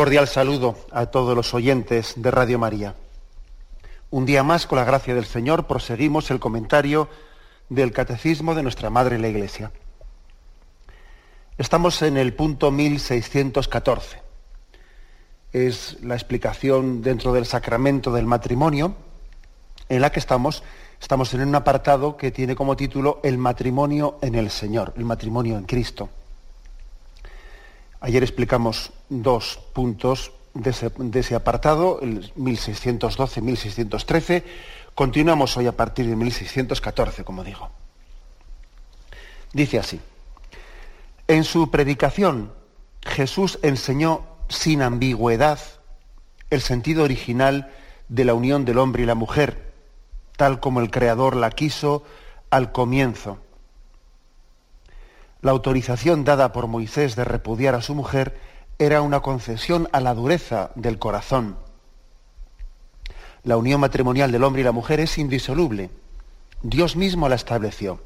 Cordial saludo a todos los oyentes de Radio María. Un día más, con la gracia del Señor, proseguimos el comentario del Catecismo de nuestra Madre la Iglesia. Estamos en el punto 1614. Es la explicación dentro del sacramento del matrimonio, en la que estamos, estamos en un apartado que tiene como título El matrimonio en el Señor, el matrimonio en Cristo. Ayer explicamos dos puntos de ese, apartado, el 1612-1613. Continuamos hoy a partir de 1614, como digo. Dice así, en su predicación Jesús enseñó sin ambigüedad el sentido original de la unión del hombre y la mujer, tal como el Creador la quiso al comienzo la autorización dada por Moisés de repudiar a su mujer era una concesión a la dureza del corazón. La unión matrimonial del hombre y la mujer es indisoluble. Dios mismo la estableció.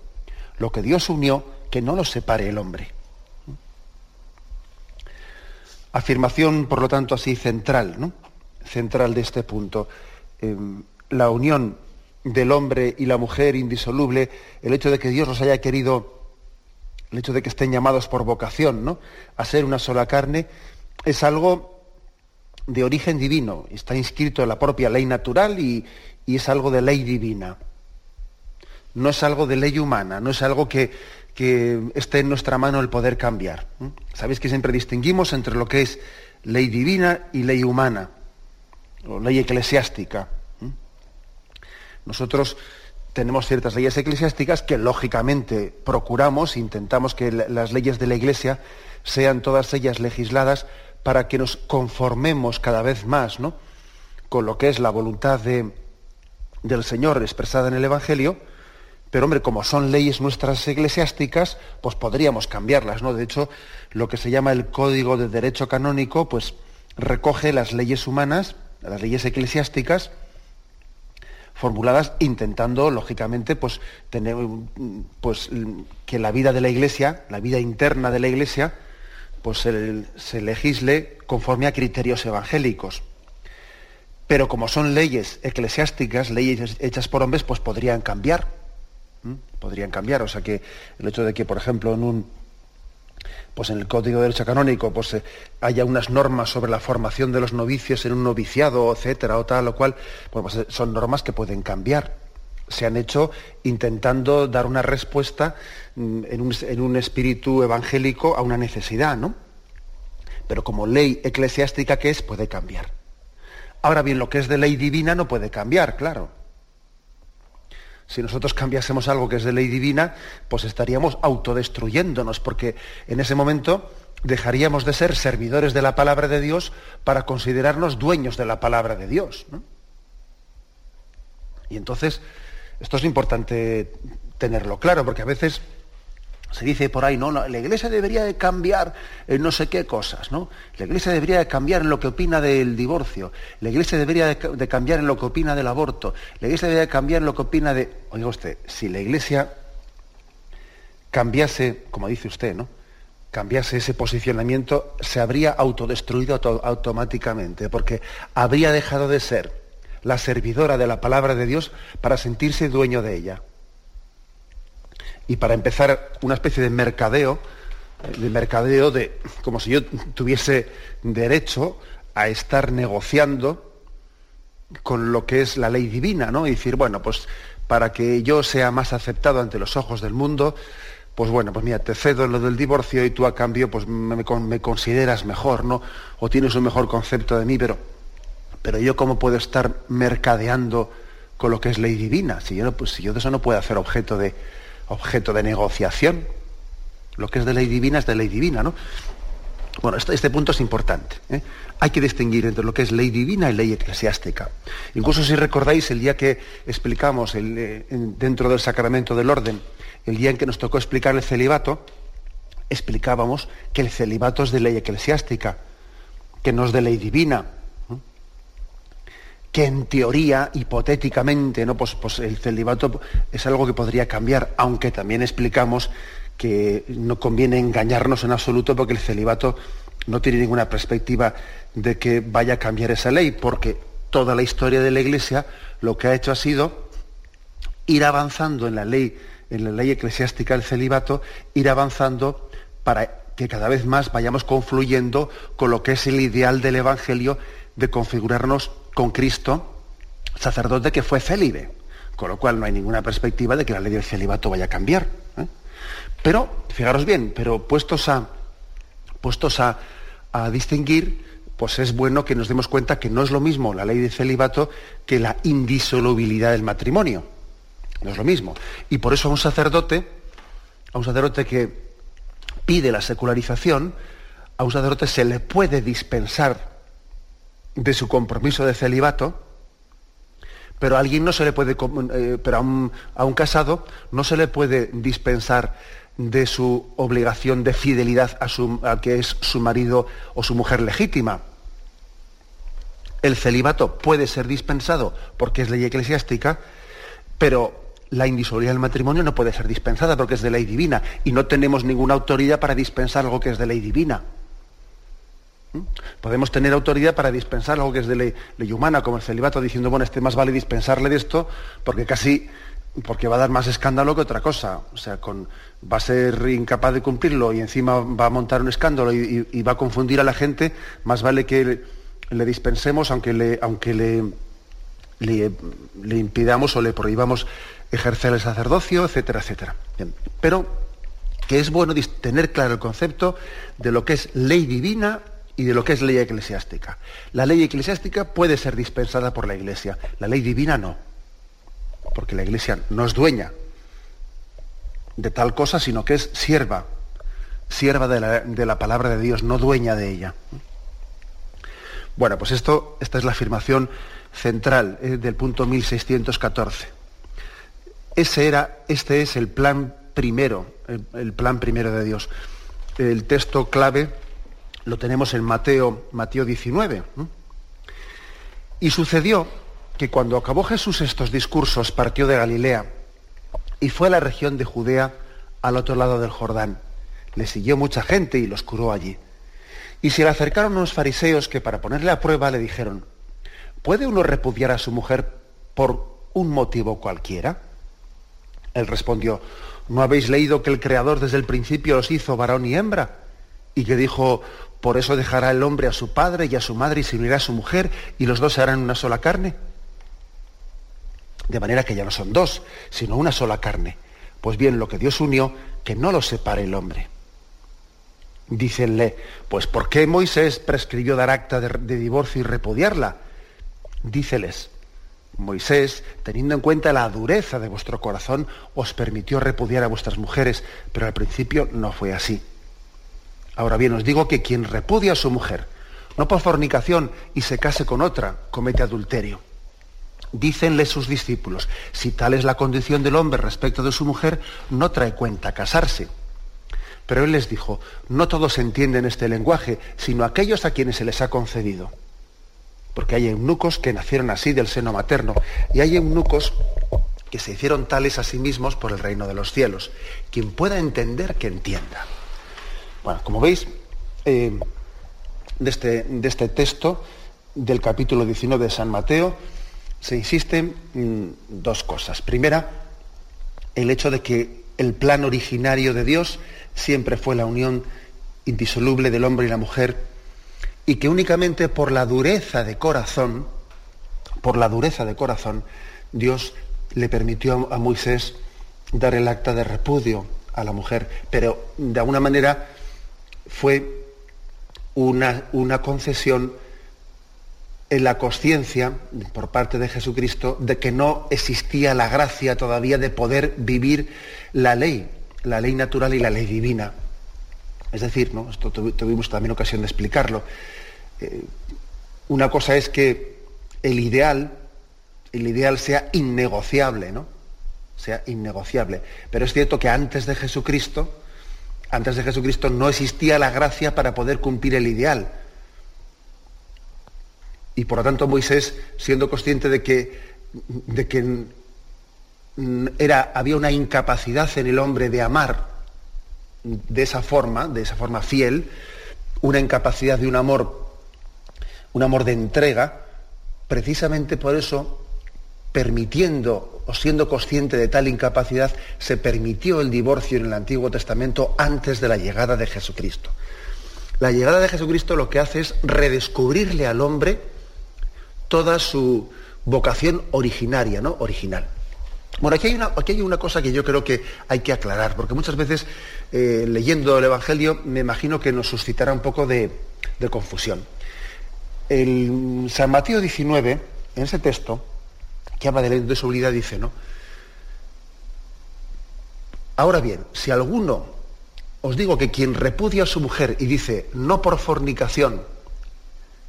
Lo que Dios unió, que no lo separe el hombre. Afirmación, por lo tanto, así central, ¿no? Central de este punto. Em, la unión del hombre y la mujer indisoluble, el hecho de que Dios los haya querido el hecho de que estén llamados por vocación ¿no? a ser una sola carne, es algo de origen divino, está inscrito en la propia ley natural y, es algo de ley divina. No es algo de ley humana, no es algo que, esté en nuestra mano el poder cambiar. Sabéis que siempre distinguimos entre lo que es ley divina y ley humana, o ley eclesiástica. Nosotros tenemos ciertas leyes eclesiásticas que lógicamente procuramos, intentamos que las leyes de la Iglesia sean todas ellas legisladas para que nos conformemos cada vez más ¿no? con lo que es la voluntad de, del Señor expresada en el Evangelio, pero hombre, como son leyes nuestras eclesiásticas, pues podríamos cambiarlas, ¿no? De hecho, lo que se llama el Código de Derecho Canónico, pues recoge las leyes humanas, las leyes eclesiásticas, formuladas intentando, lógicamente, pues, tener, pues, que la vida de la Iglesia, la vida interna de la Iglesia, pues se, legisle conforme a criterios evangélicos. Pero como son leyes eclesiásticas, leyes hechas por hombres, pues podrían cambiar. Podrían cambiar. O sea que el hecho de que, por ejemplo, en un, pues en el Código de Derecho Canónico pues, eh, haya unas normas sobre la formación de los novicios en un noviciado, etcétera, o tal o cual, pues, eh, son normas que pueden cambiar. Se han hecho intentando dar una respuesta mm, en un, en un espíritu evangélico a una necesidad, ¿no? Pero como ley eclesiástica que es, puede cambiar. Ahora bien, lo que es de ley divina no puede cambiar, claro. Si nosotros cambiásemos algo que es de ley divina, pues estaríamos autodestruyéndonos, porque en ese momento dejaríamos de ser servidores de la palabra de Dios para considerarnos dueños de la palabra de Dios. Y entonces, esto es importante tenerlo claro, porque a veces se dice por ahí, no, la iglesia debería de cambiar en no sé qué cosas, ¿no? La iglesia debería de cambiar en lo que opina del divorcio, la iglesia debería de, cambiar en lo que opina del aborto, la iglesia debería de cambiar en lo que opina de... Oiga usted, si la iglesia cambiase, como dice usted, ¿no? Cambiase ese posicionamiento, se habría autodestruido automáticamente, porque habría dejado de ser la servidora de la palabra de Dios para sentirse dueño de ella y para empezar una especie de mercadeo, de mercadeo de como si yo tuviese derecho a estar negociando con lo que es la ley divina, ¿no? Y decir, bueno, pues para que yo sea más aceptado ante los ojos del mundo, pues bueno, pues mira, te cedo lo del divorcio y tú a cambio pues me, consideras mejor, ¿no? O tienes un mejor concepto de mí, pero Pero yo cómo puedo estar mercadeando con lo que es ley divina, si yo, pues, si yo de eso no puedo hacer objeto de, objeto de negociación. Lo que es de ley divina es de ley divina, ¿no? Bueno, este, este punto es importante. ¿eh? Hay que distinguir entre lo que es ley divina y ley eclesiástica. Incluso si recordáis el día que explicamos eh, dentro del sacramento del orden, el día en que nos tocó explicar el celibato, explicábamos que el celibato es de ley eclesiástica, que no es de ley divina, que en teoría, hipotéticamente, ¿no? Pues, pues, el celibato es algo que podría cambiar, aunque también explicamos que no conviene engañarnos en absoluto porque el celibato no tiene ninguna perspectiva de que vaya a cambiar esa ley, porque toda la historia de la Iglesia lo que ha hecho ha sido ir avanzando en la ley, en la ley eclesiástica del celibato, ir avanzando para que cada vez más vayamos confluyendo con lo que es el ideal del Evangelio de configurarnos con Cristo, sacerdote que fue célibe, con lo cual no hay ninguna perspectiva de que la ley del celibato vaya a cambiar. ¿eh? Pero, fijaros bien, pero puestos a, puestos a, distinguir, pues es bueno que nos demos cuenta que no es lo mismo la ley del celibato que la indisolubilidad del matrimonio. No es lo mismo. Y por eso a un sacerdote, a un sacerdote que pide la secularización, a un sacerdote se le puede dispensar de su compromiso de celibato, pero a alguien no se le puede, eh, pero a un, casado no se le puede dispensar de su obligación de fidelidad a, su, a que es su marido o su mujer legítima. El celibato puede ser dispensado porque es ley eclesiástica, pero la indisolubilidad del matrimonio no puede ser dispensada porque es de ley divina y no tenemos ninguna autoridad para dispensar algo que es de ley divina. Podemos tener autoridad para dispensar algo que es de ley, humana, como el celibato, diciendo, bueno, este más vale dispensarle de esto, porque casi, porque va a dar más escándalo que otra cosa. O sea, va a ser incapaz de cumplirlo y encima va a montar un escándalo y, va a confundir a la gente, más vale que le, dispensemos, aunque le, aunque le, impidamos o le prohibamos ejercer el sacerdocio, etcétera, etcétera. Pero que es bueno tener claro el concepto de lo que es ley divina y de lo que es ley eclesiástica. La ley eclesiástica puede ser dispensada por la Iglesia, la ley divina no, porque la Iglesia no es dueña de tal cosa, sino que es sierva, sierva de la, palabra de Dios, no dueña de ella. Bueno, pues esto, esta es la afirmación central eh, del punto 1614. Ese era, este es el plan primero, el plan primero de Dios. El texto clave lo tenemos en Mateo, Mateo 19. Y sucedió que cuando acabó Jesús estos discursos, partió de Galilea y fue a la región de Judea al otro lado del Jordán. Le siguió mucha gente y los curó allí. Y se le acercaron unos fariseos que para ponerle a prueba le dijeron, ¿puede uno repudiar a su mujer por un motivo cualquiera? Él respondió, ¿no habéis leído que el Creador desde el principio los hizo varón y hembra? Y que dijo, por eso dejará el hombre a su padre y a su madre y se unirá a su mujer y los dos se harán una sola carne. De manera que ya no son dos, sino una sola carne. Pues bien, lo que Dios unió, que no lo separe el hombre. Dícenle, pues ¿por qué Moisés prescribió dar acta de, de divorcio y repudiarla? Díceles, Moisés, teniendo en cuenta la dureza de vuestro corazón, os permitió repudiar a vuestras mujeres, pero al principio no fue así. Ahora bien, os digo que quien repudia a su mujer, no por fornicación, y se case con otra, comete adulterio. Dícenle sus discípulos, si tal es la condición del hombre respecto de su mujer, no trae cuenta casarse. Pero él les dijo, no todos entienden este lenguaje, sino aquellos a quienes se les ha concedido. Porque hay eunucos que nacieron así del seno materno, y hay eunucos que se hicieron tales a sí mismos por el reino de los cielos. Quien pueda entender, que entienda. Bueno, como veis, eh, de, este, de, este, texto del capítulo 19 de San Mateo se insisten mm, dos cosas. Primera, el hecho de que el plan originario de Dios siempre fue la unión indisoluble del hombre y la mujer y que únicamente por la dureza de corazón, por la dureza de corazón, Dios le permitió a Moisés dar el acta de repudio a la mujer, pero de alguna manera fue una, una concesión en la conciencia por parte de Jesucristo de que no existía la gracia todavía de poder vivir la ley, la ley natural y la ley divina. Es decir, ¿no? esto tuvimos también ocasión de explicarlo. Eh, una cosa es que el ideal, el ideal sea innegociable, ¿no? Sea innegociable. Pero es cierto que antes de Jesucristo, antes de Jesucristo no existía la gracia para poder cumplir el ideal. Y por lo tanto Moisés, siendo consciente de que, de que era, había una incapacidad en el hombre de amar de esa forma, de esa forma fiel, una incapacidad de un amor, un amor de entrega, precisamente por eso, permitiendo o siendo consciente de tal incapacidad, se permitió el divorcio en el Antiguo Testamento antes de la llegada de Jesucristo. La llegada de Jesucristo lo que hace es redescubrirle al hombre toda su vocación originaria, ¿no? Original. Bueno, aquí hay, una, aquí hay una cosa que yo creo que hay que aclarar, porque muchas veces eh, leyendo el Evangelio me imagino que nos suscitará un poco de, confusión. El San Mateo 19, en ese texto, que habla de la indisolubilidad, dice, ¿no? Ahora bien, si alguno os digo que quien repudia a su mujer y dice no por fornicación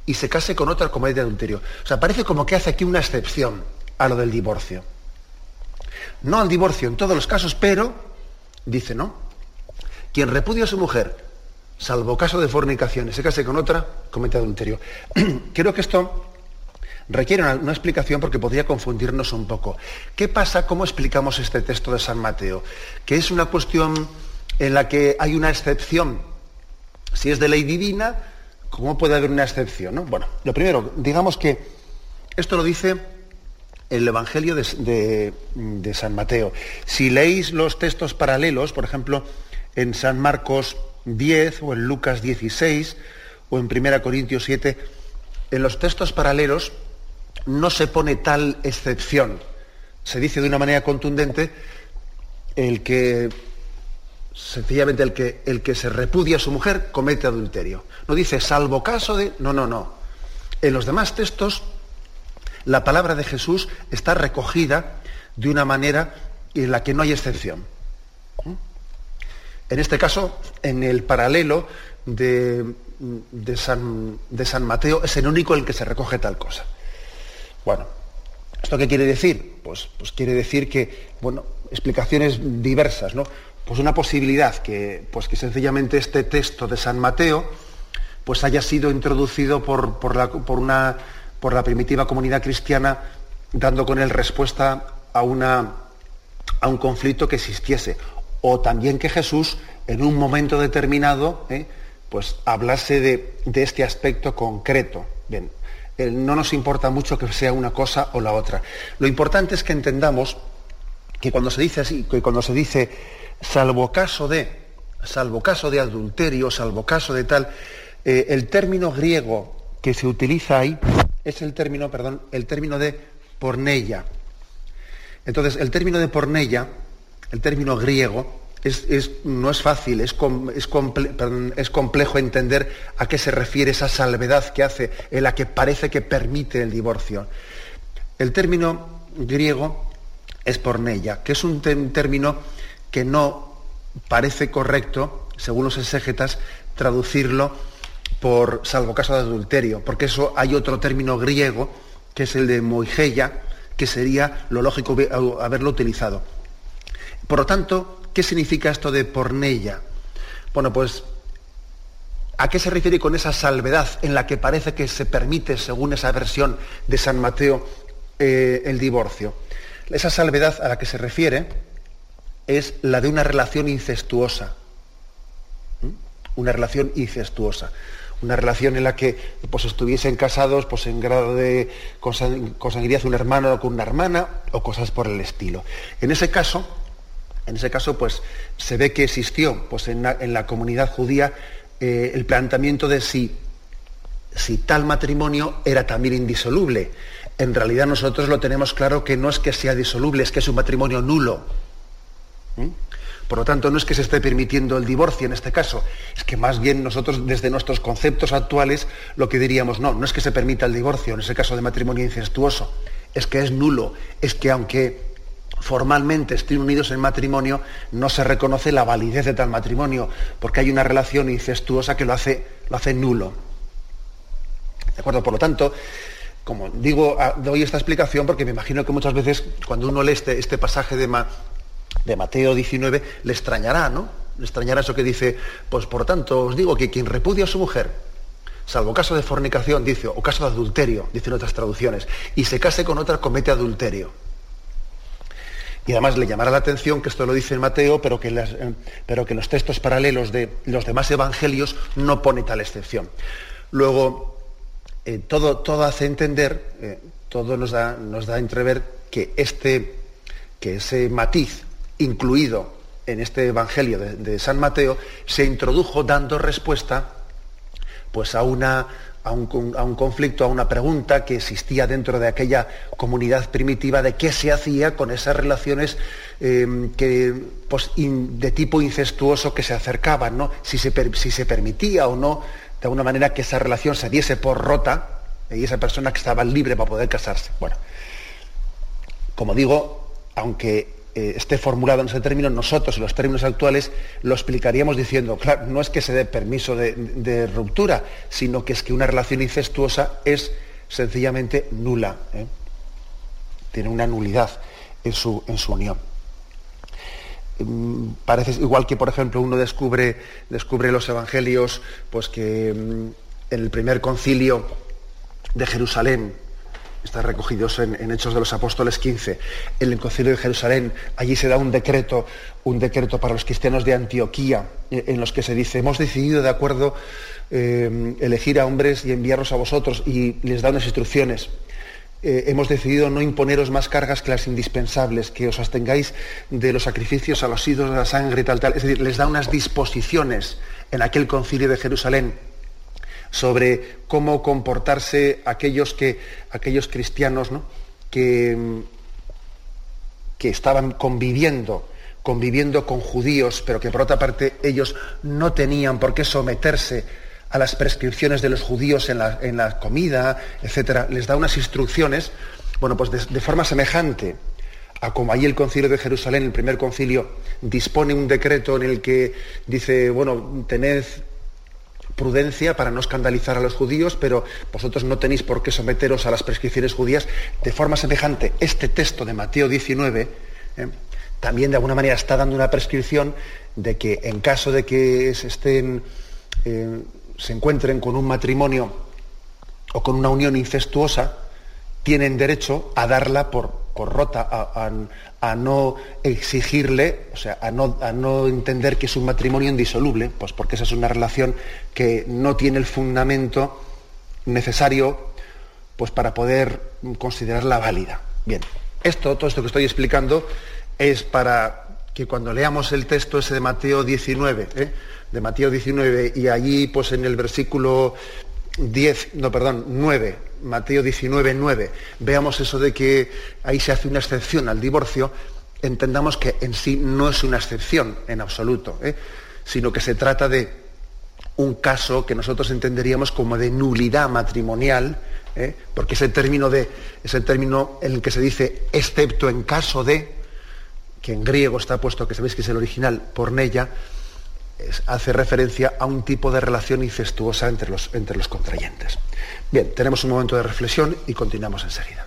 y se case con otra como de adulterio, o sea, parece como que hace aquí una excepción a lo del divorcio. No al divorcio en todos los casos, pero, dice, ¿no? Quien repudia a su mujer, salvo caso de fornicación, y se case con otra, comete adulterio. Creo que esto requiere una, explicación porque podría confundirnos un poco. ¿Qué pasa? ¿Cómo explicamos este texto de San Mateo? Que es una cuestión en la que hay una excepción. Si es de ley divina, ¿cómo puede haber una excepción? Bueno, lo primero, digamos que esto lo dice el Evangelio de, San Mateo. Si leéis los textos paralelos, por ejemplo, en San Marcos 10 o en Lucas 16 o en 1 Corintios 7, en los textos paralelos no se pone tal excepción. Se dice de una manera contundente el que sencillamente el que, el que se repudia a su mujer comete adulterio. No dice salvo caso de. No, no, no. En los demás textos la palabra de Jesús está recogida de una manera en la que no hay excepción. En este caso, en el paralelo de, San, de, San, Mateo, es el único en el que se recoge tal cosa. Bueno, ¿esto qué quiere decir? Pues, pues quiere decir que, bueno, explicaciones diversas, ¿no? Pues una posibilidad que, pues que sencillamente este texto de San Mateo pues haya sido introducido por, por, la, por una por la primitiva comunidad cristiana, dando con él respuesta a, una, a un conflicto que existiese. O también que Jesús, en un momento determinado, ¿eh? pues hablase de, este aspecto concreto. Bien, no nos importa mucho que sea una cosa o la otra. Lo importante es que entendamos que cuando se dice así, que cuando se dice salvo caso de, salvo caso de adulterio, salvo caso de tal, eh, el término griego que se utiliza ahí es el término, perdón, el término de porneia. Entonces, el término de porneia, el término griego, es, no es fácil, es, es, complejo entender a qué se refiere esa salvedad que hace, en la que parece que permite el divorcio. El término griego es porneia, que es un término que no parece correcto, según los exégetas, traducirlo por salvo caso de adulterio, porque eso hay otro término griego, que es el de moigeia, que sería lo lógico haberlo utilizado. Por lo tanto, ¿qué significa esto de porneia? Bueno, pues, ¿a qué se refiere con esa salvedad en la que parece que se permite, según esa versión de San Mateo, eh, el divorcio? Esa salvedad a la que se refiere es la de una relación incestuosa. Una relación incestuosa una relación en la que pues, estuviesen casados pues, en grado de consanguinidad un hermano con una hermana o cosas por el estilo. En ese caso, en ese caso pues, se ve que existió pues, en, la, comunidad judía eh, el planteamiento de si, tal matrimonio era también indisoluble. En realidad nosotros lo tenemos claro que no es que sea disoluble, es que es un matrimonio nulo. ¿Mm? Por lo tanto, no es que se esté permitiendo el divorcio en este caso, es que más bien nosotros desde nuestros conceptos actuales lo que diríamos, no, no es que se permita el divorcio en ese caso de matrimonio incestuoso, es que es nulo, es que aunque formalmente estén unidos en matrimonio, no se reconoce la validez de tal matrimonio, porque hay una relación incestuosa que lo hace, lo hace nulo. ¿De acuerdo? Por lo tanto, como digo, doy esta explicación porque me imagino que muchas veces cuando uno lee este, este pasaje de, de Mateo 19, le extrañará, ¿no? Le extrañará eso que dice, pues por tanto os digo que quien repudia a su mujer, salvo caso de fornicación, dice, o caso de adulterio, dicen otras traducciones, y se case con otra, comete adulterio. Y además le llamará la atención que esto lo dice Mateo, pero que, eh, pero que los textos paralelos de los demás evangelios no pone tal excepción. Luego, eh, todo, todo, hace entender, eh, todo nos da, nos da a entrever que, este, que ese matiz incluido en este Evangelio de, San Mateo se introdujo dando respuesta pues, a, una, a, un, conflicto, a una pregunta que existía dentro de aquella comunidad primitiva de qué se hacía con esas relaciones eh, que, pues, de tipo incestuoso que se acercaban, ¿no? si, se, si se permitía o no de alguna manera que esa relación se diese por rota y esa persona que estaba libre para poder casarse. Bueno, como digo, aunque eh, esté formulado en ese término, nosotros en los términos actuales lo explicaríamos diciendo, claro, no es que se dé permiso de, ruptura, sino que es que una relación incestuosa es sencillamente nula, ¿eh? tiene una nulidad en su, en su unión. Mm, parece igual que, por ejemplo, uno descubre, descubre los evangelios, pues que mm, en el primer concilio de Jerusalén, está recogidos en, Hechos de los Apóstoles 15, en el concilio de Jerusalén, allí se da un decreto, un decreto para los cristianos de Antioquía, eh, en los que se dice, hemos decidido de acuerdo eh, elegir a hombres y enviarlos a vosotros, y les da unas instrucciones eh, hemos decidido no imponeros más cargas que las indispensables, que os abstengáis de los sacrificios a los ídolos de la sangre y tal, tal. Es decir, les da unas disposiciones en aquel concilio de Jerusalén sobre cómo comportarse aquellos, que, aquellos cristianos que, que estaban conviviendo conviviendo con judíos, pero que por otra parte ellos no tenían por qué someterse a las prescripciones de los judíos en la, comida, etcétera, les da unas instrucciones, bueno, pues de, forma semejante a como ahí el concilio de Jerusalén, el primer concilio, dispone un decreto en el que dice, bueno, tened prudencia para no escandalizar a los judíos, pero vosotros no tenéis por qué someteros a las prescripciones judías. De forma semejante, este texto de Mateo 19 ¿eh? también de alguna manera está dando una prescripción de que en caso de que se estén eh, se encuentren con un matrimonio o con una unión incestuosa, tienen derecho a darla por, por rota, a, no exigirle, o sea, a no, a no, entender que es un matrimonio indisoluble, pues porque esa es una relación que no tiene el fundamento necesario pues para poder considerarla válida. Bien, esto, todo esto que estoy explicando es para que cuando leamos el texto ese de Mateo 19, ¿eh? de Mateo 19, y allí pues en el versículo 10, no, perdón, 9, Mateo 19, 9, veamos eso de que ahí se hace una excepción al divorcio, entendamos que en sí no es una excepción en absoluto, ¿eh? sino que se trata de un caso que nosotros entenderíamos como de nulidad matrimonial, ¿eh? porque ese término, de, ese término en el que se dice excepto en caso de, que en griego está puesto, que sabéis que es el original, por pornella, hace referencia a un tipo de relación incestuosa entre los, entre los contrayentes. Bien, tenemos un momento de reflexión y continuamos enseguida.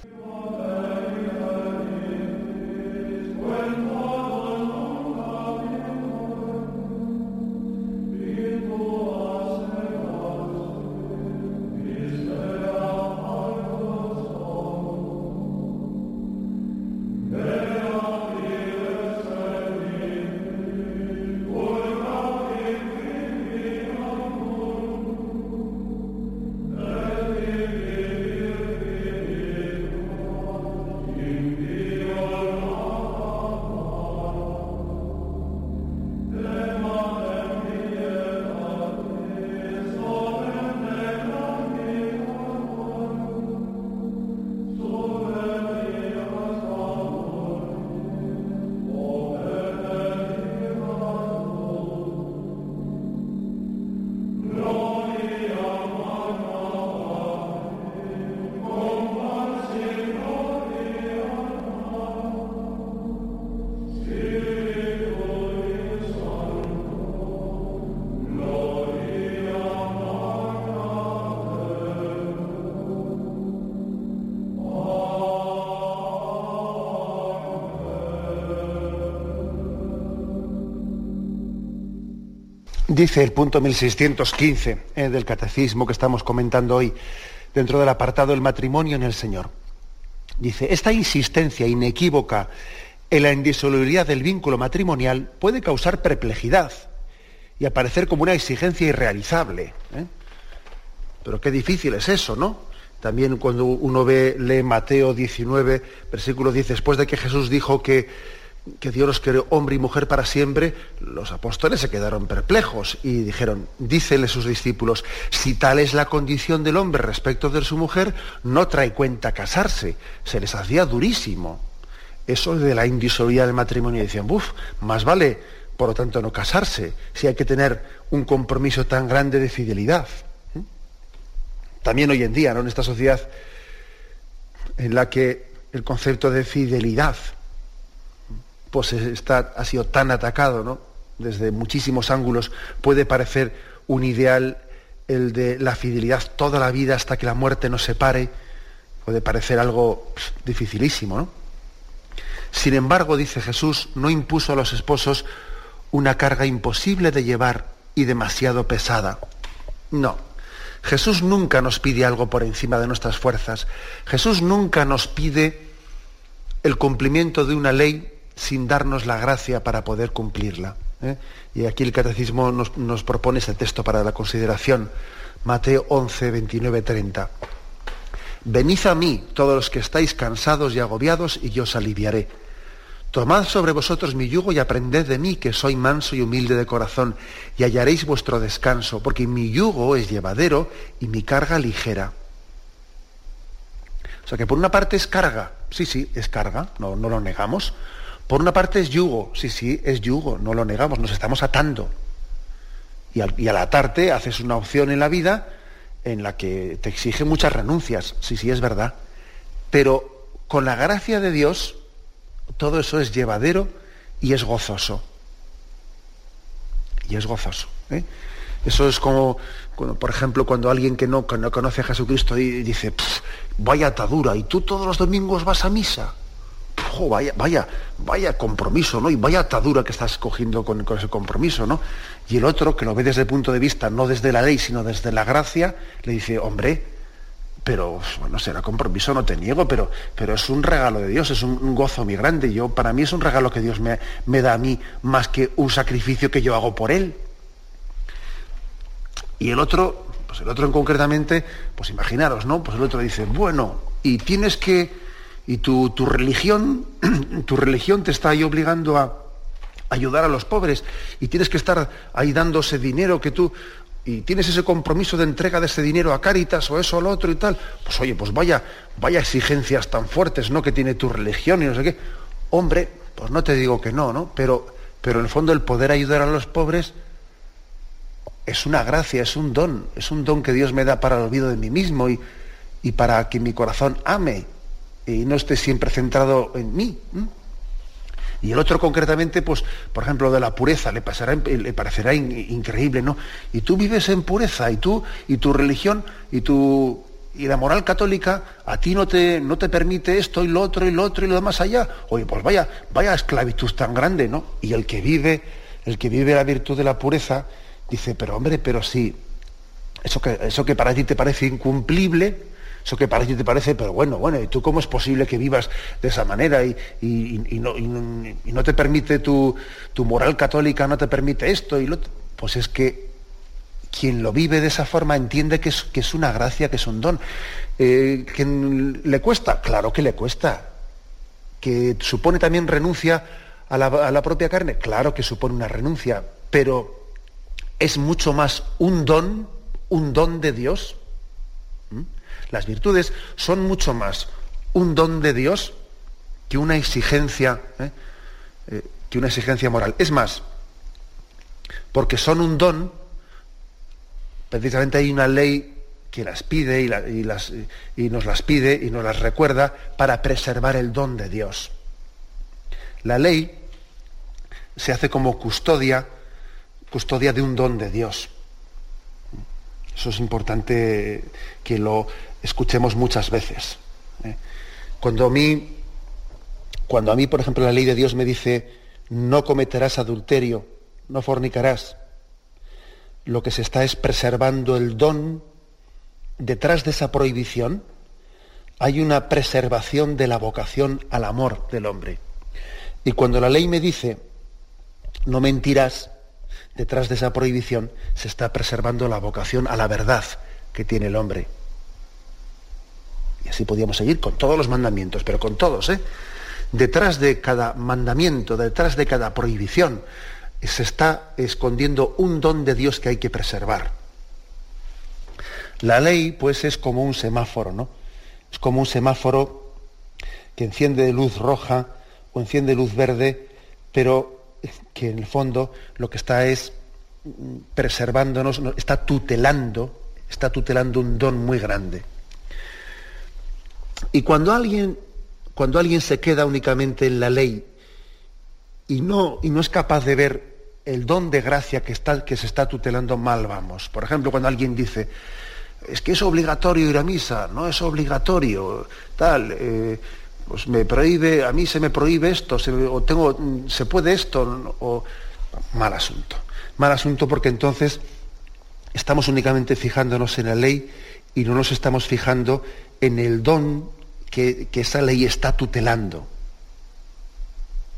Dice el punto 1615 eh, del catecismo que estamos comentando hoy, dentro del apartado del matrimonio en el Señor. Dice, esta insistencia inequívoca en la indisolubilidad del vínculo matrimonial puede causar perplejidad y aparecer como una exigencia irrealizable. ¿eh? Pero qué difícil es eso, ¿no? También cuando uno ve, lee Mateo 19, versículo 10, después de que Jesús dijo que que Dios los creó hombre y mujer para siempre, los apóstoles se quedaron perplejos y dijeron, dícele sus discípulos, si tal es la condición del hombre respecto de su mujer, no trae cuenta casarse. Se les hacía durísimo. Eso de la indisolubilidad del matrimonio. Decían, buf, más vale, por lo tanto, no casarse, si hay que tener un compromiso tan grande de fidelidad. ¿Mm? También hoy en día, ¿no? en esta sociedad en la que el concepto de fidelidad pues está, ha sido tan atacado, ¿no? Desde muchísimos ángulos puede parecer un ideal el de la fidelidad toda la vida hasta que la muerte nos separe, puede parecer algo pues, dificilísimo, ¿no? Sin embargo, dice Jesús, no impuso a los esposos una carga imposible de llevar y demasiado pesada. No. Jesús nunca nos pide algo por encima de nuestras fuerzas. Jesús nunca nos pide el cumplimiento de una ley sin darnos la gracia para poder cumplirla. ¿eh? Y aquí el catecismo nos, propone ese texto para la consideración. Mateo 11, 29, 30. Venid a mí todos los que estáis cansados y agobiados y yo os aliviaré. Tomad sobre vosotros mi yugo y aprended de mí, que soy manso y humilde de corazón, y hallaréis vuestro descanso, porque mi yugo es llevadero y mi carga ligera. O sea que por una parte es carga, sí, sí, es carga, no, no lo negamos. Por una parte es yugo, sí, sí, es yugo, no lo negamos, nos estamos atando. Y al, atarte haces una opción en la vida en la que te exige muchas renuncias, sí, sí, es verdad. Pero con la gracia de Dios, todo eso es llevadero y es gozoso. Y es gozoso. ¿eh? Eso es como, por ejemplo, cuando alguien que no, no conoce a Jesucristo dice, vaya atadura, y tú todos los domingos vas a misa vaya, vaya, vaya compromiso, ¿no? Y vaya atadura que estás cogiendo con, ese compromiso, ¿no? Y el otro, que lo ve desde el punto de vista, no desde la ley, sino desde la gracia, le dice, hombre, pero bueno, será compromiso, no te niego, pero, pero es un regalo de Dios, es un, gozo muy grande. Yo, para mí es un regalo que Dios me, me da a mí más que un sacrificio que yo hago por Él. Y el otro, pues el otro en concretamente, pues imaginaros, ¿no? Pues el otro dice, bueno, y tienes que y tu, religión, tu religión te está ahí obligando a ayudar a los pobres y tienes que estar ahí dándose dinero que tú y tienes ese compromiso de entrega de ese dinero a Cáritas o eso o lo otro y tal, pues oye, pues vaya, vaya exigencias tan fuertes, ¿no? Que tiene tu religión y no sé qué. Hombre, pues no te digo que no, ¿no? Pero, pero en el fondo el poder ayudar a los pobres es una gracia, es un don, es un don que Dios me da para el olvido de mí mismo y, y para que mi corazón ame y no esté siempre centrado en mí. Y el otro concretamente, pues, por ejemplo, de la pureza, le, pasará, le parecerá increíble, ¿no? Y tú vives en pureza, y tú, y tu religión, y tu, y la moral católica a ti no te, no te permite esto y lo otro y lo otro y lo demás allá. Oye, pues vaya, vaya esclavitud tan grande, ¿no? Y el que vive, el que vive la virtud de la pureza, dice, pero hombre, pero sí, eso que, eso que para ti te parece incumplible, eso que parece te parece, pero bueno, bueno, ¿y tú cómo es posible que vivas de esa manera y, no, te permite tu, moral católica, no te permite esto y lo Pues es que quien lo vive de esa forma entiende que es, que es una gracia, que es un don. Eh, ¿Que le cuesta? Claro que le cuesta. ¿Que supone también renuncia a la, a la propia carne? Claro que supone una renuncia, pero es mucho más un don, un don de Dios las virtudes son mucho más un don de Dios que una exigencia, ¿eh? Eh, que una exigencia moral. Es más, porque son un don, precisamente hay una ley que las pide y, y nos las pide y nos las recuerda para preservar el don de Dios. La ley se hace como custodia, custodia de un don de Dios. Eso es importante que lo, escuchemos muchas veces. ¿eh? Cuando a mí, cuando a mí, por ejemplo, la ley de Dios me dice, no cometerás adulterio, no fornicarás, lo que se está es preservando el don. Detrás de esa prohibición hay una preservación de la vocación al amor del hombre. Y cuando la ley me dice, no mentirás, detrás de esa prohibición se está preservando la vocación a la verdad que tiene el hombre. Y así podíamos seguir con todos los mandamientos, pero con todos, ¿eh? Detrás de cada mandamiento, detrás de cada prohibición, se está escondiendo un don de Dios que hay que preservar. La ley, pues, es como un semáforo, ¿no? Es como un semáforo que enciende luz roja o enciende luz verde, pero que en el fondo lo que está es preservándonos, está tutelando, está tutelando un don muy grande. Y cuando alguien, cuando alguien se queda únicamente en la ley y no, y no es capaz de ver el don de gracia que, está, que se está tutelando, mal vamos. Por ejemplo, cuando alguien dice, es que es obligatorio ir a misa, no es obligatorio, tal, eh, pues me prohíbe, a mí se me prohíbe esto, o tengo, se puede esto, o mal asunto. Mal asunto porque entonces estamos únicamente fijándonos en la ley y no nos estamos fijando en el don que, esa ley está tutelando.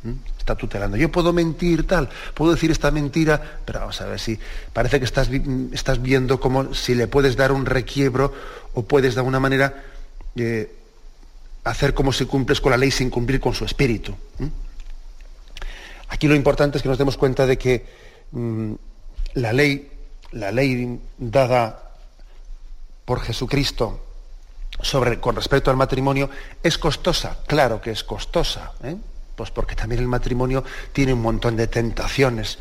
¿Mm? Está tutelando. Yo puedo mentir tal, puedo decir esta mentira, pero vamos a ver si parece que estás, estás viendo como si le puedes dar un requiebro o puedes de alguna manera eh, hacer como si cumples con la ley sin cumplir con su espíritu. Aquí lo importante es que nos demos cuenta de que mm, la ley, la ley dada por Jesucristo sobre, con respecto al matrimonio es costosa, claro que es costosa, ¿eh? pues porque también el matrimonio tiene un montón de tentaciones,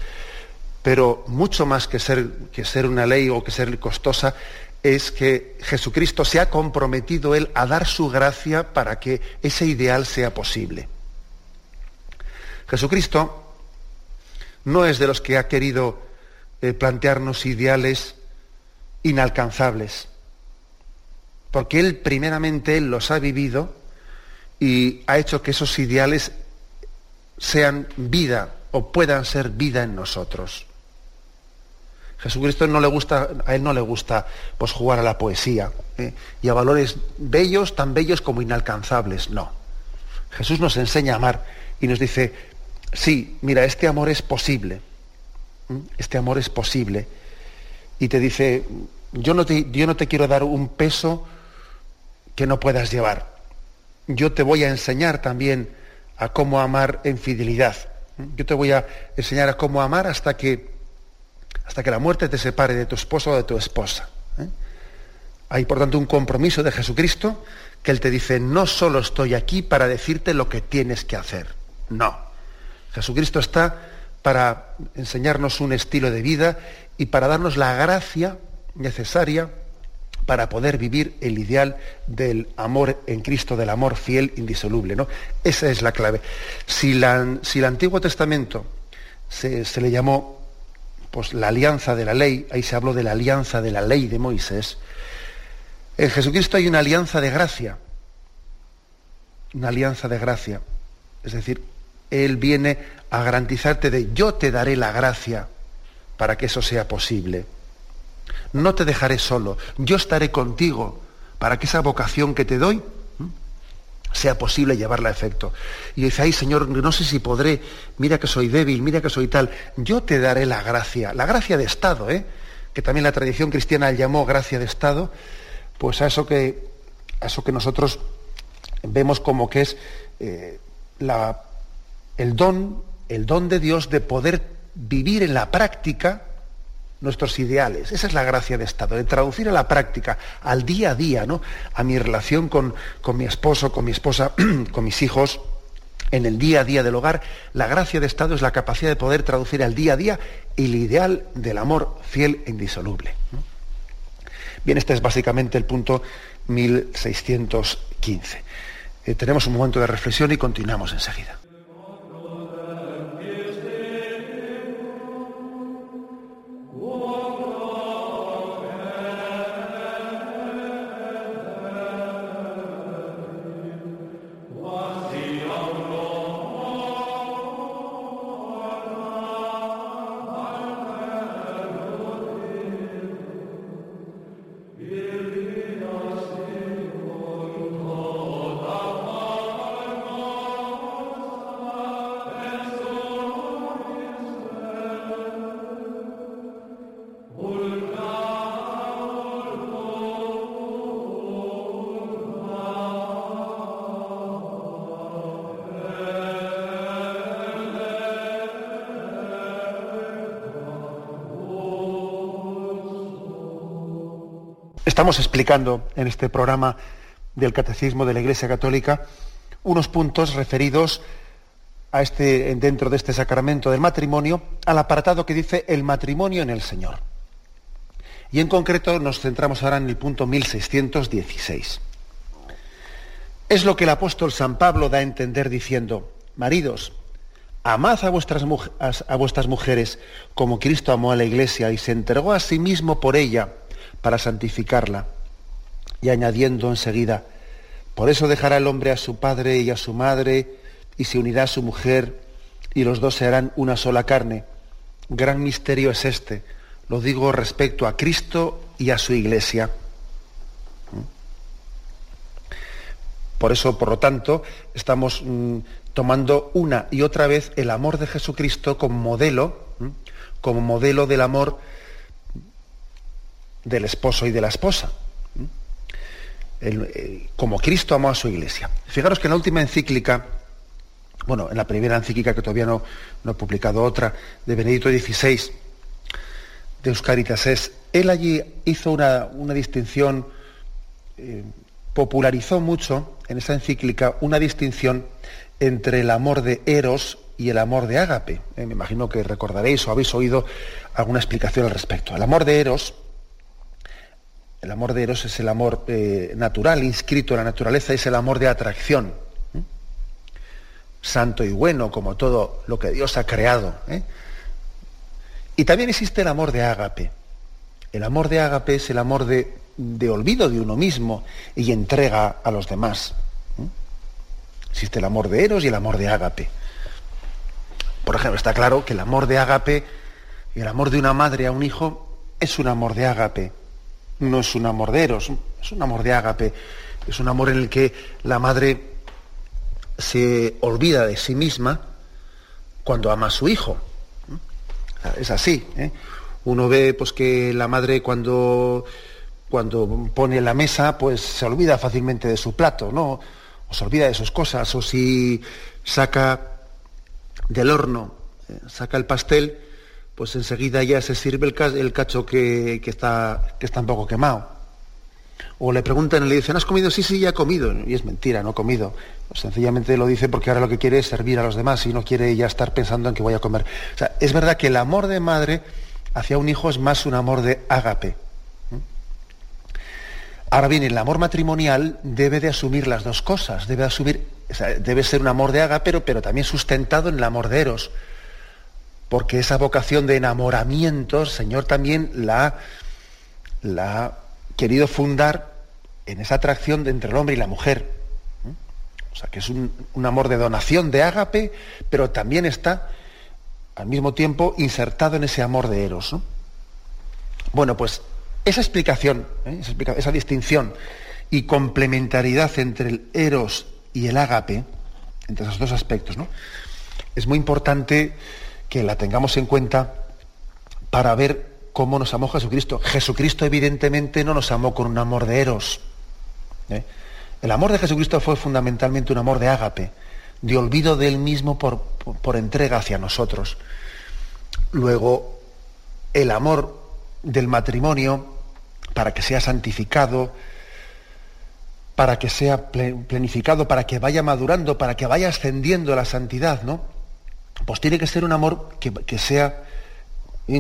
pero mucho más que ser, que ser una ley o que ser costosa es que Jesucristo se ha comprometido él a dar su gracia para que ese ideal sea posible. Jesucristo no es de los que ha querido eh, plantearnos ideales inalcanzables porque Él primeramente los ha vivido y ha hecho que esos ideales sean vida o puedan ser vida en nosotros. Jesucristo no le gusta, a él no le gusta pues, jugar a la poesía ¿eh? y a valores bellos, tan bellos como inalcanzables. No. Jesús nos enseña a amar y nos dice, sí, mira, este amor es posible. Este amor es posible. Y te dice, yo no te, yo no te quiero dar un peso que no puedas llevar. Yo te voy a enseñar también a cómo amar en fidelidad. Yo te voy a enseñar a cómo amar hasta que, hasta que la muerte te separe de tu esposo o de tu esposa. ¿eh? Hay, por tanto, un compromiso de Jesucristo que Él te dice, no solo estoy aquí para decirte lo que tienes que hacer. No. Jesucristo está para enseñarnos un estilo de vida y para darnos la gracia necesaria para poder vivir el ideal del amor en Cristo, del amor fiel, indisoluble. ¿no? Esa es la clave. Si, si el Antiguo Testamento se, le llamó pues, la alianza de la ley, ahí se habló de la alianza de la ley de Moisés, en Jesucristo hay una alianza de gracia, una alianza de gracia. Es decir, Él viene a garantizarte de yo te daré la gracia para que eso sea posible no te dejaré solo, yo estaré contigo para que esa vocación que te doy sea posible llevarla a efecto. Y dice, ay Señor, no sé si podré, mira que soy débil, mira que soy tal, yo te daré la gracia, la gracia de Estado, ¿eh? que también la tradición cristiana llamó gracia de Estado, pues a eso que, a eso que nosotros vemos como que es eh, el don, el don de Dios de poder vivir en la práctica nuestros ideales. Esa es la gracia de Estado, de traducir a la práctica, al día a día, ¿no? a mi relación con, con mi esposo, con mi esposa, con mis hijos, en el día a día del hogar. La gracia de Estado es la capacidad de poder traducir al día a día el ideal del amor fiel e indisoluble. Bien, este es básicamente el punto 1615. Eh, tenemos un momento de reflexión y continuamos enseguida. Estamos explicando en este programa del Catecismo de la Iglesia Católica unos puntos referidos a este, dentro de este sacramento del matrimonio al apartado que dice el matrimonio en el Señor. Y en concreto nos centramos ahora en el punto 1616. Es lo que el apóstol San Pablo da a entender diciendo, maridos, amad a vuestras, a vuestras mujeres como Cristo amó a la iglesia y se entregó a sí mismo por ella para santificarla. Y añadiendo enseguida, por eso dejará el hombre a su padre y a su madre y se unirá a su mujer y los dos se harán una sola carne. Gran misterio es este. Lo digo respecto a Cristo y a su iglesia. Por eso, por lo tanto, estamos mm, tomando una y otra vez el amor de Jesucristo como modelo, como modelo del amor del esposo y de la esposa. Como Cristo amó a su iglesia. Fijaros que en la última encíclica, bueno, en la primera encíclica que todavía no, no he publicado otra, de Benedicto XVI, de Euscaritas es, él allí hizo una, distinción, eh, popularizó mucho en esa encíclica una distinción entre el amor de Eros y el amor de Ágape. Eh, me imagino que recordaréis o habéis oído alguna explicación al respecto. El amor de Eros el amor de Eros es el amor eh, natural, inscrito en la naturaleza, es el amor de atracción. Santo y bueno, como todo lo que Dios ha creado. ¿eh? Y también existe el amor de ágape. El amor de ágape es el amor de, olvido de uno mismo y entrega a los demás. Existe el amor de Eros y el amor de ágape. Por ejemplo, está claro que el amor de ágape y el amor de una madre a un hijo es un amor de ágape no es un amor de eros, es un amor de ágape, es un amor en el que la madre se olvida de sí misma cuando ama a su hijo. Es así. ¿eh? Uno ve pues, que la madre cuando, cuando pone la mesa pues, se olvida fácilmente de su plato, ¿no? o se olvida de sus cosas, o si saca del horno, eh, saca el pastel, pues enseguida ya se sirve el, cacho que, está, que está un poco quemado. O le preguntan y le dicen, ¿has comido? Sí, sí, ya he comido. Y es mentira, no he comido. Sencillamente lo dice porque ahora lo que quiere es servir a los demás y no quiere ya estar pensando en que voy a comer. Es verdad que el amor de madre hacia un hijo es más un amor de ágape. Ahora bien, el amor matrimonial debe de asumir las dos cosas. Debe, asumir, debe ser un amor de ágape, pero, pero también sustentado en el amor de eros porque esa vocación de enamoramiento, Señor también la, ha querido fundar en esa atracción entre el hombre y la mujer. O sea, que es un, amor de donación, de ágape, pero también está al mismo tiempo insertado en ese amor de eros. Bueno, pues esa explicación, ¿eh? esa, distinción y complementariedad entre el eros y el ágape, entre esos dos aspectos, es muy importante que la tengamos en cuenta para ver cómo nos amó Jesucristo. Jesucristo evidentemente no nos amó con un amor de eros. ¿eh? El amor de Jesucristo fue fundamentalmente un amor de ágape, de olvido de él mismo por, por entrega hacia nosotros. Luego, el amor del matrimonio, para que sea santificado, para que sea planificado, para que vaya madurando, para que vaya ascendiendo la santidad, ¿no? Pues tiene que ser un amor que, sea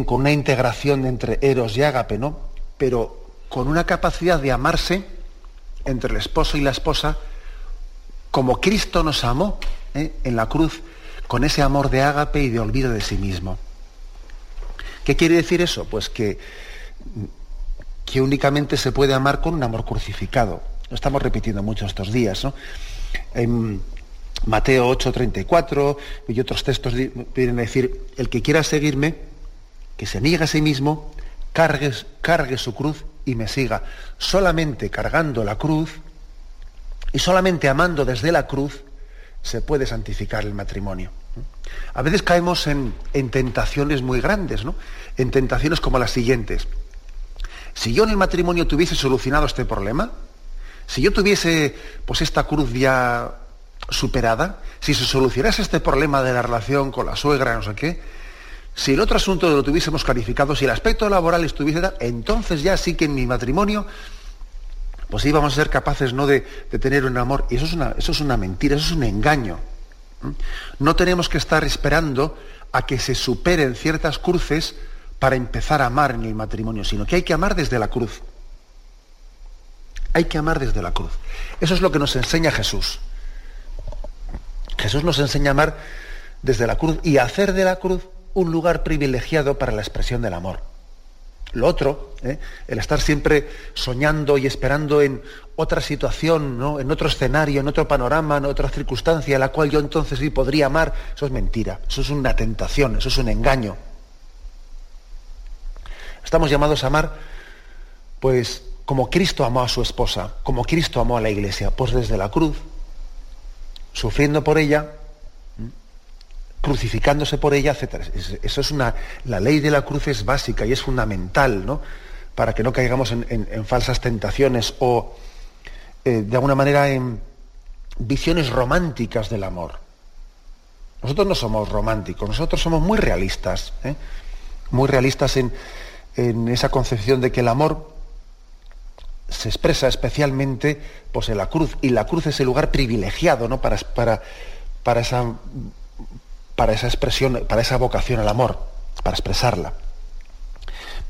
con una integración entre eros y ágape, ¿no? Pero con una capacidad de amarse entre el esposo y la esposa como Cristo nos amó ¿eh? en la cruz, con ese amor de ágape y de olvido de sí mismo. ¿Qué quiere decir eso? Pues que, que únicamente se puede amar con un amor crucificado. Lo estamos repitiendo mucho estos días, ¿no? Mateo 8:34 y otros textos vienen a decir, el que quiera seguirme, que se niegue a sí mismo, cargue, cargue su cruz y me siga. Solamente cargando la cruz y solamente amando desde la cruz se puede santificar el matrimonio. A veces caemos en, en, tentaciones muy grandes, ¿no? En tentaciones como las siguientes. Si yo en el matrimonio tuviese solucionado este problema, si yo tuviese pues esta cruz ya superada, si se solucionase este problema de la relación con la suegra, no sé qué, Si el otro asunto lo tuviésemos clarificado, si el aspecto laboral estuviese tal, entonces ya sí que en mi matrimonio pues íbamos a ser capaces ¿no? de, tener un amor. Y eso es, una, eso es una mentira, eso es un engaño. No tenemos que estar esperando a que se superen ciertas cruces para empezar a amar en el matrimonio, sino que hay que amar desde la cruz. Hay que amar desde la cruz. Eso es lo que nos enseña Jesús. Jesús nos enseña a amar desde la cruz y hacer de la cruz un lugar privilegiado para la expresión del amor. Lo otro, ¿eh? el estar siempre soñando y esperando en otra situación, ¿no? en otro escenario, en otro panorama, en otra circunstancia, la cual yo entonces sí podría amar, eso es mentira, eso es una tentación, eso es un engaño. Estamos llamados a amar, pues, como Cristo amó a su esposa, como Cristo amó a la iglesia, pues desde la cruz, sufriendo por ella, crucificándose por ella, etc. Eso es una. La ley de la cruz es básica y es fundamental, ¿no? Para que no caigamos en, falsas tentaciones o eh, de alguna manera en visiones románticas del amor. Nosotros no somos románticos, nosotros somos muy realistas, ¿eh? muy realistas en, esa concepción de que el amor se expresa especialmente pues, en la cruz, y la cruz es el lugar privilegiado ¿no? para, para, para esa para esa expresión, para esa vocación al amor, para expresarla.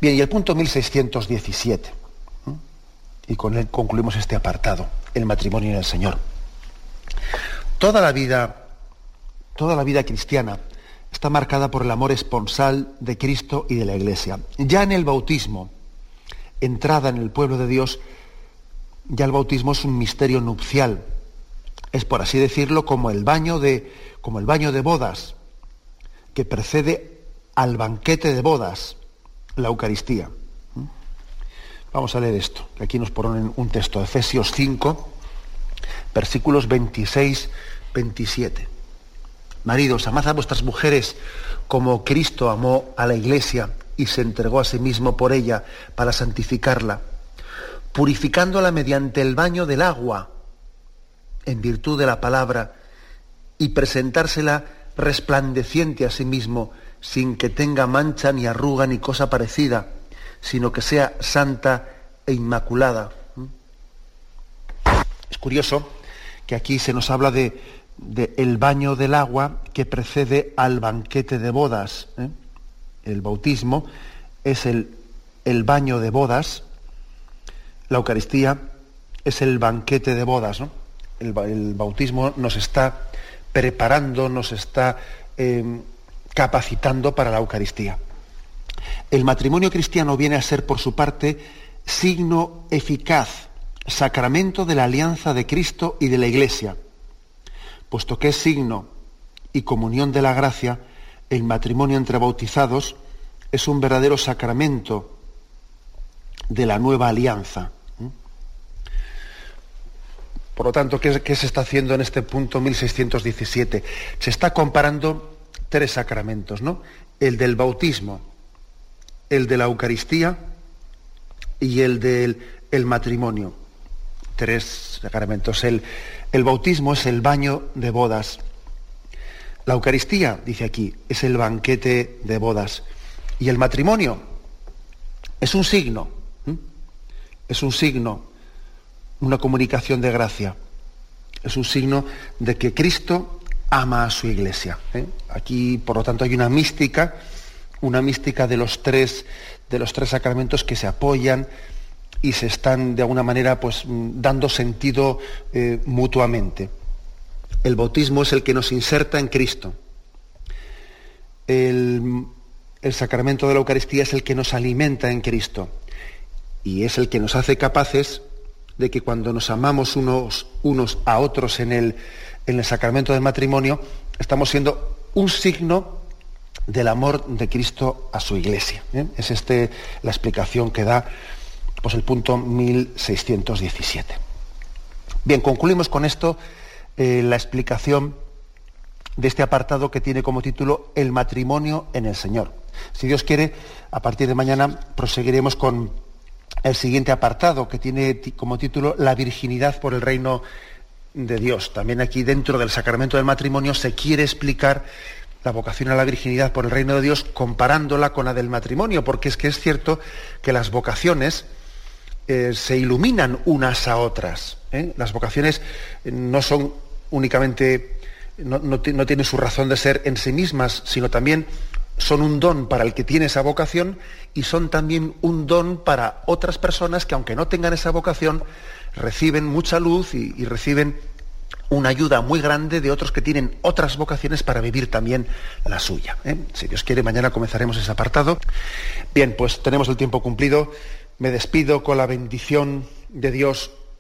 Bien, y el punto 1617, y con él concluimos este apartado, el matrimonio en el Señor. Toda la vida, toda la vida cristiana está marcada por el amor esponsal de Cristo y de la Iglesia. Ya en el bautismo, entrada en el pueblo de Dios, ya el bautismo es un misterio nupcial. Es por así decirlo como el baño de, como el baño de bodas que precede al banquete de bodas, la Eucaristía. ¿Mm? Vamos a leer esto, aquí nos ponen un texto, Efesios 5, versículos 26, 27. Maridos, amad a vuestras mujeres como Cristo amó a la iglesia y se entregó a sí mismo por ella para santificarla, purificándola mediante el baño del agua, en virtud de la palabra, y presentársela resplandeciente a sí mismo, sin que tenga mancha ni arruga ni cosa parecida, sino que sea santa e inmaculada. Es curioso que aquí se nos habla de, el baño del agua que precede al banquete de bodas. ¿eh? El bautismo es el, el, baño de bodas, la Eucaristía es el banquete de bodas. El, el bautismo nos está preparando, nos está em, capacitando para la Eucaristía. El matrimonio cristiano viene a ser, por su parte, signo eficaz, sacramento de la alianza de Cristo y de la Iglesia. Puesto que es signo y comunión de la gracia, el matrimonio entre bautizados es un verdadero sacramento de la nueva alianza. Por lo tanto, ¿qué, se está haciendo en este punto 1617? Se está comparando tres sacramentos, ¿no? El del bautismo, el de la Eucaristía y el del matrimonio. Tres sacramentos. El, el bautismo es el baño de bodas. La Eucaristía, dice aquí, es el banquete de bodas. Y el matrimonio es un signo. Es un signo una comunicación de gracia. Es un signo de que Cristo ama a su iglesia. ¿eh? Aquí, por lo tanto, hay una mística, una mística de los tres, de los tres sacramentos que se apoyan y se están de alguna manera pues, dando sentido eh, mutuamente. El bautismo es el que nos inserta en Cristo. El, sacramento de la Eucaristía es el que nos alimenta en Cristo y es el que nos hace capaces de que cuando nos amamos unos, unos a otros en el, en el sacramento del matrimonio, estamos siendo un signo del amor de Cristo a su iglesia. ¿eh? Es este la explicación que da pues, el punto 1617. Bien, concluimos con esto eh, la explicación de este apartado que tiene como título El matrimonio en el Señor. Si Dios quiere, a partir de mañana proseguiremos con el siguiente apartado, que tiene como título La virginidad por el reino de Dios. También aquí dentro del sacramento del matrimonio se quiere explicar la vocación a la virginidad por el reino de Dios comparándola con la del matrimonio, porque es que es cierto que las vocaciones eh, se iluminan unas a otras. ¿Eh? Las vocaciones no son únicamente, no, no tienen su razón de ser en sí mismas, sino también son un don para el que tiene esa vocación y son también un don para otras personas que aunque no tengan esa vocación, reciben mucha luz y, reciben una ayuda muy grande de otros que tienen otras vocaciones para vivir también la suya. ¿eh? Si Dios quiere, mañana comenzaremos ese apartado. Bien, pues tenemos el tiempo cumplido. Me despido con la bendición de Dios